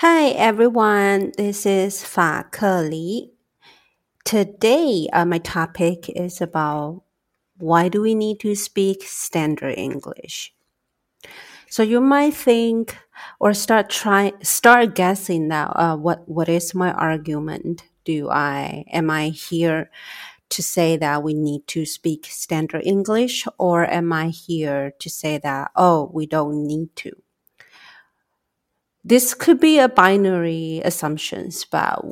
Hi everyone, this is FaKeLi. Today, uh, my topic is about why do we need to speak standard English? So you might think or start try start guessing now. Uh, what what is my argument? Do I am I here to say that we need to speak standard English, or am I here to say that oh we don't need to? This could be a binary assumptions, but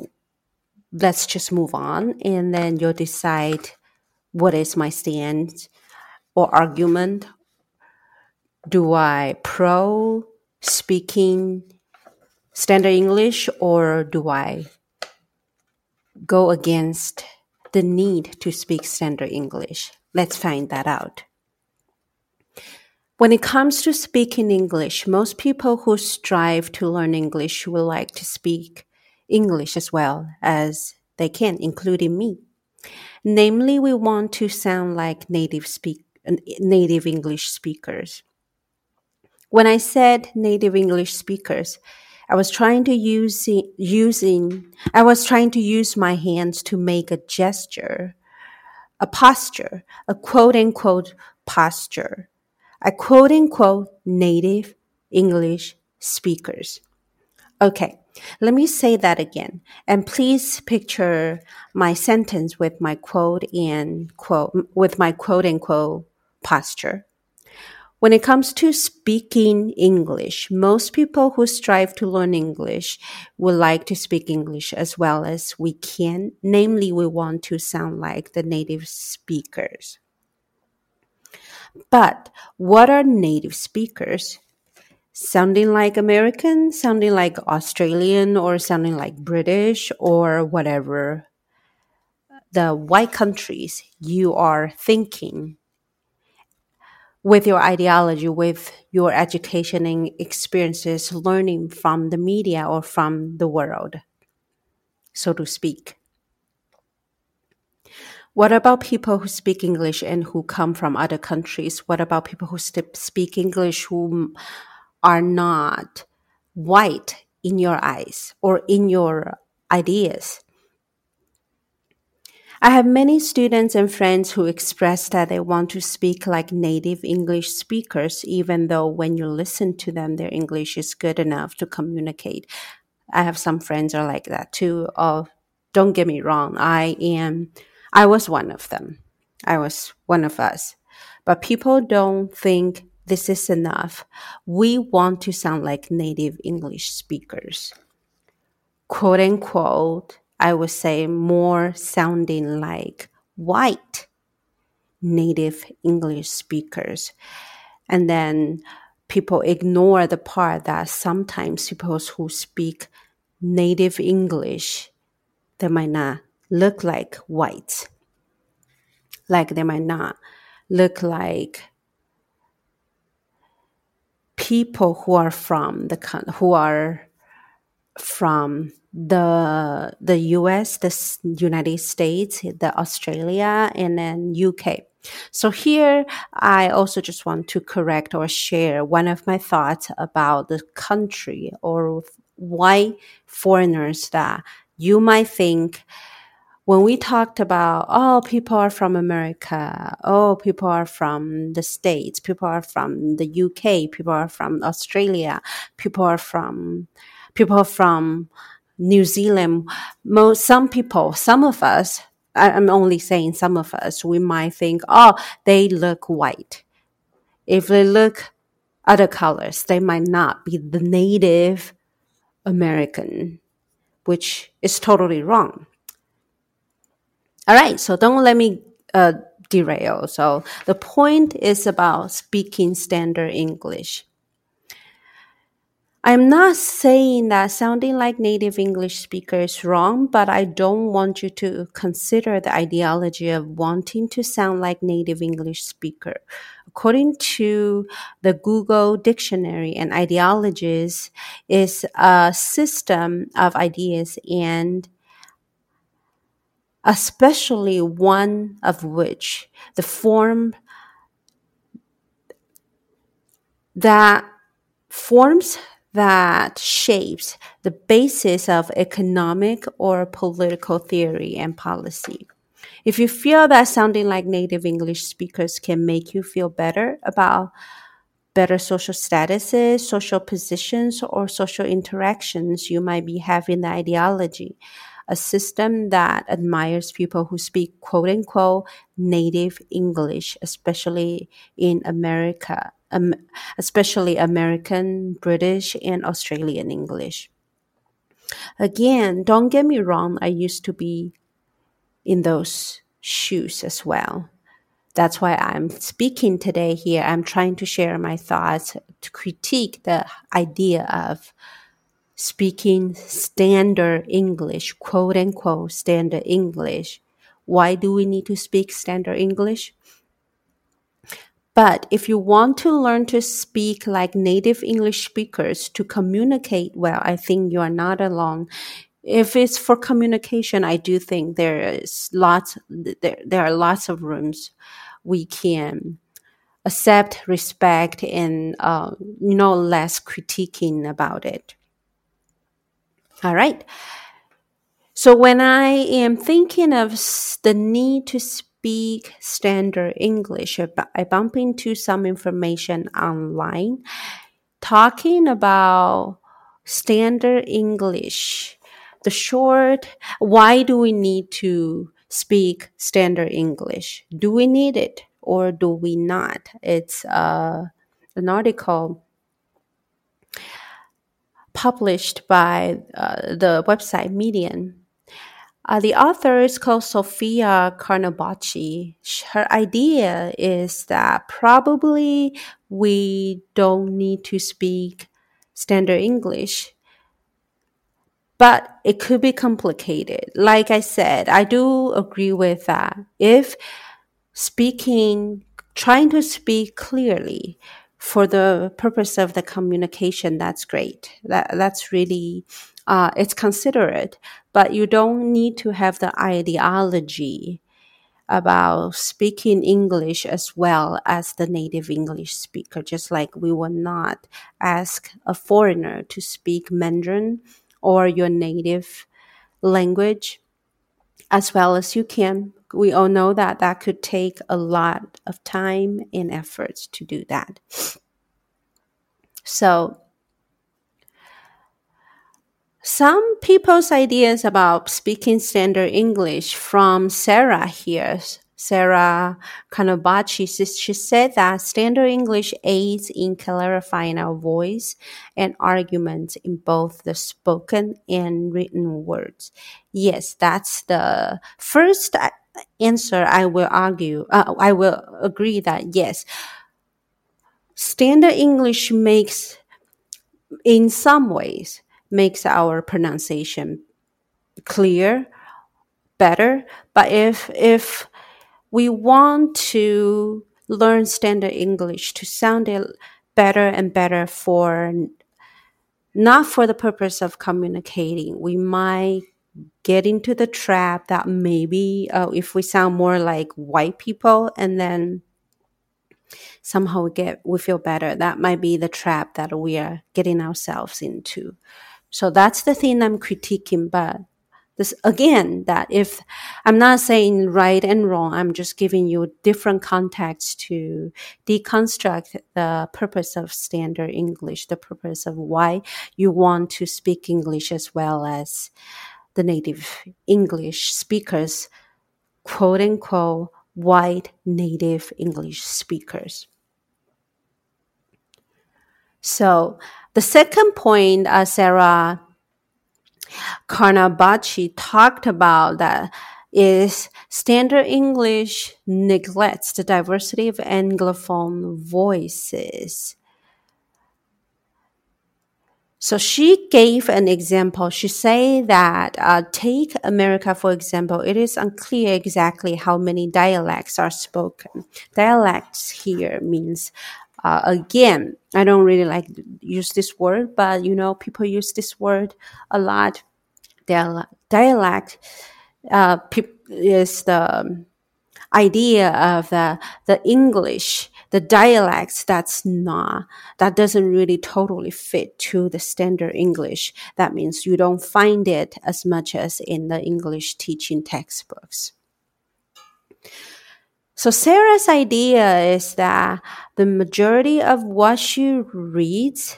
let's just move on and then you'll decide what is my stand or argument. Do I pro speaking standard English or do I go against the need to speak standard English? Let's find that out. When it comes to speaking English, most people who strive to learn English will like to speak English as well as they can, including me. Namely, we want to sound like native speak native English speakers. When I said native English speakers, I was trying to use using I was trying to use my hands to make a gesture, a posture, a quote unquote posture a quote unquote native English speakers. Okay, let me say that again. And please picture my sentence with my quote and quote, with my quote unquote posture. When it comes to speaking English, most people who strive to learn English would like to speak English as well as we can. Namely, we want to sound like the native speakers. But what are native speakers? Sounding like American, sounding like Australian, or sounding like British, or whatever the white countries you are thinking with your ideology, with your education and experiences, learning from the media or from the world, so to speak. What about people who speak English and who come from other countries? What about people who speak English who are not white in your eyes or in your ideas? I have many students and friends who express that they want to speak like native English speakers, even though when you listen to them, their English is good enough to communicate. I have some friends are like that too. Oh, don't get me wrong. I am I was one of them. I was one of us. But people don't think this is enough. We want to sound like native English speakers. Quote unquote, I would say more sounding like white native English speakers. And then people ignore the part that sometimes people who speak native English, they might not look like whites. Like they might not look like people who are from the who are from the the US, the United States, the Australia, and then UK. So here, I also just want to correct or share one of my thoughts about the country or why foreigners that you might think when we talked about, oh, people are from America, oh, people are from the States, people are from the UK, people are from Australia, people are from, people are from New Zealand. Most, some people, some of us, I'm only saying some of us, we might think, oh, they look white. If they look other colors, they might not be the native American, which is totally wrong all right, so don't let me uh, derail. So the point is about speaking standard English. I'm not saying that sounding like native English speaker is wrong, but I don't want you to consider the ideology of wanting to sound like native English speaker. According to the Google dictionary and ideologies is a system of ideas and especially one of which the form that forms that shapes the basis of economic or political theory and policy. If you feel that sounding like native English speakers can make you feel better about better social statuses, social positions, or social interactions you might be having the ideology, a system that admires people who speak quote unquote native English, especially in America, um, especially American, British, and Australian English. Again, don't get me wrong, I used to be in those shoes as well. That's why I'm speaking today here. I'm trying to share my thoughts to critique the idea of speaking standard English, quote unquote standard English. Why do we need to speak standard English? But if you want to learn to speak like native English speakers to communicate well, I think you are not alone. If it's for communication, I do think there is lots, there, there are lots of rooms we can accept, respect, and uh, no less critiquing about it. All right. So when I am thinking of the need to speak standard English, I bump into some information online talking about standard English. The short, why do we need to speak standard English? Do we need it or do we not? It's uh, an article published by uh, the website Medium. Uh, the author is called Sofia Carnabacci. Her idea is that probably we don't need to speak standard English, but it could be complicated. Like I said, I do agree with that. If speaking, trying to speak clearly, for the purpose of the communication, that's great. That that's really uh, it's considerate, but you don't need to have the ideology about speaking English as well as the native English speaker. Just like we will not ask a foreigner to speak Mandarin or your native language as well as you can. We all know that that could take a lot of time and efforts to do that. So, some people's ideas about speaking standard English from Sarah here. Sarah Carnabacci, she said that standard English aids in clarifying our voice and arguments in both the spoken and written words. Yes, that's the first answer I will argue. Uh, I will agree that yes, standard English makes, in some ways, makes our pronunciation clear, better. But if, if we want to learn standard English to sound it better and better for not for the purpose of communicating, we might get into the trap that maybe uh, if we sound more like white people and then somehow we get we feel better that might be the trap that we are getting ourselves into. So that's the thing i'm critiquing but this again that if i'm not saying right and wrong i'm just giving you different context to deconstruct the purpose of standard english the purpose of why you want to speak english as well as the native english speakers quote unquote white native english speakers. So the second point uh, sarah Carnabacci talked about that is standard English neglects the diversity of Anglophone voices. So she gave an example. She said that uh, take America for example. It is unclear exactly how many dialects are spoken. Dialects here means uh, again, I don't really like use this word, but you know, people use this word a lot. Dialect uh, is the idea of the, the English, the dialects that's not that doesn't really totally fit to the standard english that means you don't find it as much as in the english teaching textbooks so sarah's idea is that the majority of what she reads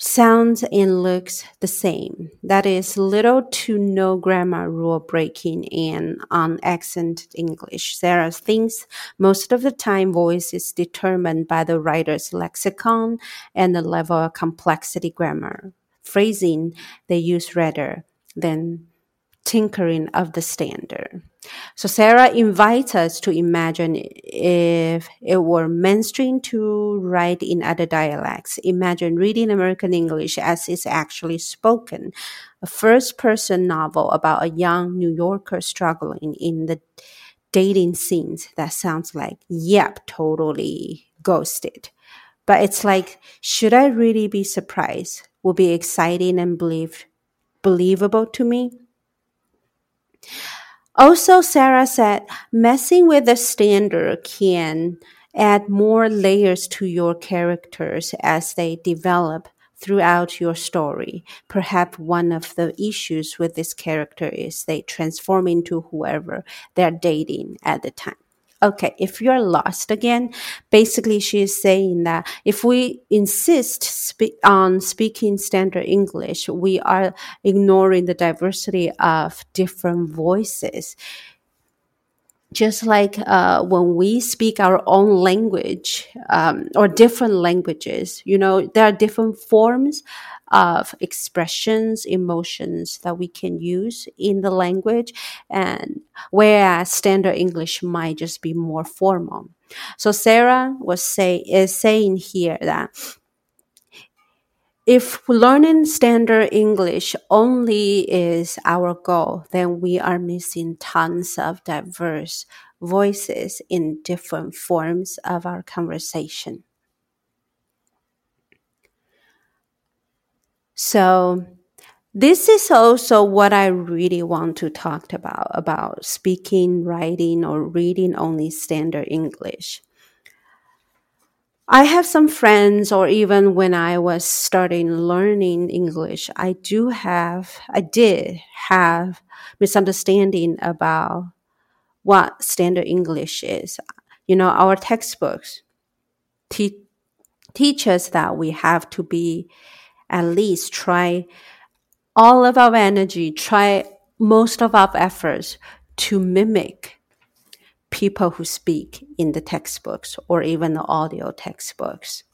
sounds and looks the same. That is little to no grammar rule breaking and on accent English. Sarah thinks most of the time voice is determined by the writer's lexicon and the level of complexity grammar. Phrasing they use rather than tinkering of the standard. So Sarah invites us to imagine if it were mainstream to write in other dialects. Imagine reading American English as it's actually spoken. A first person novel about a young New Yorker struggling in the dating scenes that sounds like, yep, totally ghosted. But it's like, should I really be surprised? Will be exciting and believe, believable to me? Also, Sarah said, messing with the standard can add more layers to your characters as they develop throughout your story. Perhaps one of the issues with this character is they transform into whoever they're dating at the time okay, if you're lost again, basically she is saying that if we insist spe- on speaking standard English, we are ignoring the diversity of different voices. Just like uh, when we speak our own language um, or different languages, you know, there are different forms of expressions, emotions that we can use in the language, and whereas standard English might just be more formal. So Sarah was say is saying here that if learning standard English only is our goal, then we are missing tons of diverse voices in different forms of our conversation. So this is also what I really want to talk about, about speaking, writing, or reading only standard English. I have some friends, or even when I was starting learning English, I do have, I did have misunderstanding about what standard English is. You know, our textbooks te- teach us that we have to be at least try all of our energy, try most of our efforts to mimic people who speak in the textbooks or even the audio textbooks.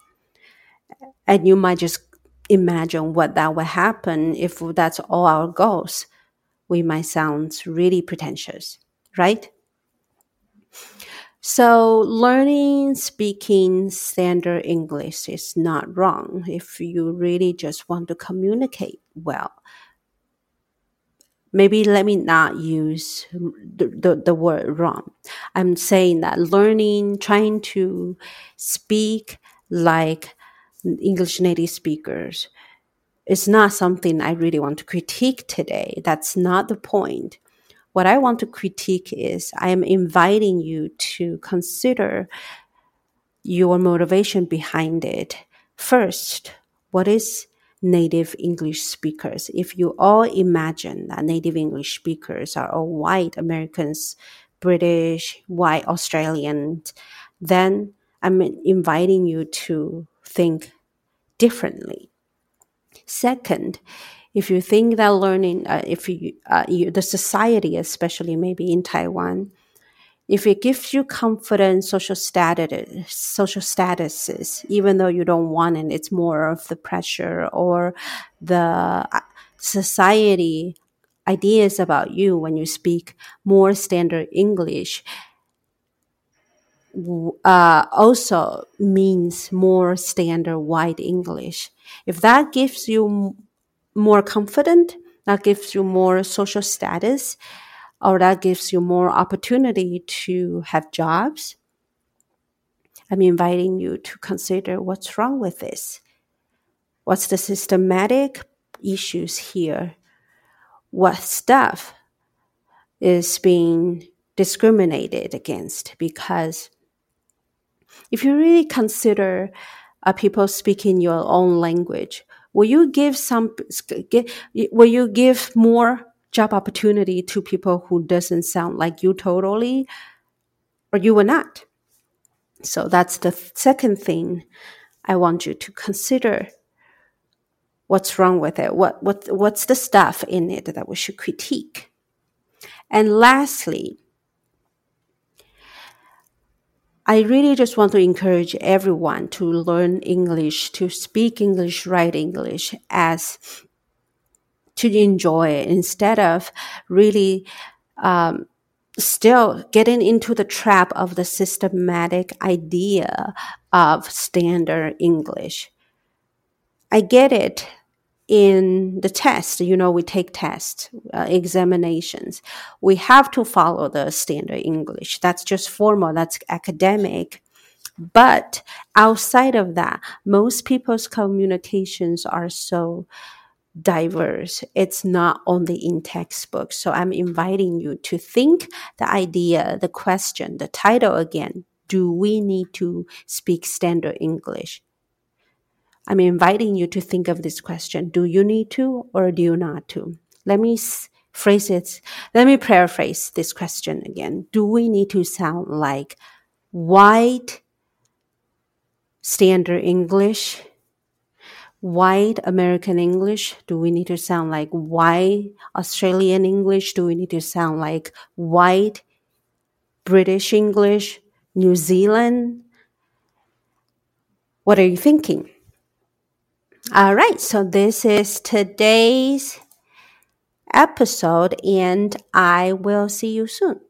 And you might just imagine what that would happen if that's all our goals. We might sound really pretentious, right? So learning speaking standard English is not wrong if you really just want to communicate well. Maybe let me not use the, the, the word wrong. I'm saying that learning, trying to speak like English native speakers is not something I really want to critique today. That's not the point what I want to critique is I am inviting you to consider your motivation behind it. First, what is native English speakers? If you all imagine that native English speakers are all white Americans, British, white Australians, then I'm inviting you to think differently. Second, if you think that learning, uh, if you, uh, you, the society, especially maybe in Taiwan, if it gives you confidence, social status, social statuses, even though you don't want it, it's more of the pressure or the uh, society ideas about you when you speak more standard English. Uh, also means more standard white English. If that gives you more confident, that gives you more social status, or that gives you more opportunity to have jobs. I'm inviting you to consider what's wrong with this. What's the systematic issues here? What stuff is being discriminated against because if you really consider uh, people speaking your own language, will you give some, will you give more job opportunity to people who doesn't sound like you totally, or you will not? So that's the second thing I want you to consider. What's wrong with it? What, what, what's the stuff in it that we should critique? And lastly, I really just want to encourage everyone to learn English, to speak English, write English as to enjoy it instead of really um, still getting into the trap of the systematic idea of standard English. I get it in the test, you know, we take tests, uh, examinations. We have to follow the standard English. That's just formal, that's academic. But outside of that, most people's communications are so diverse. It's not only in textbooks. So I'm inviting you to think the idea, the question, the title again. Do we need to speak standard English? I'm inviting you to think of this question. Do you need to or do you not to? Let me phrase it. Let me paraphrase this question again. Do we need to sound like white standard English? White American English? Do we need to sound like white Australian English? Do we need to sound like white British English? New Zealand? What are you thinking? All right, so this is today's episode, and I will see you soon.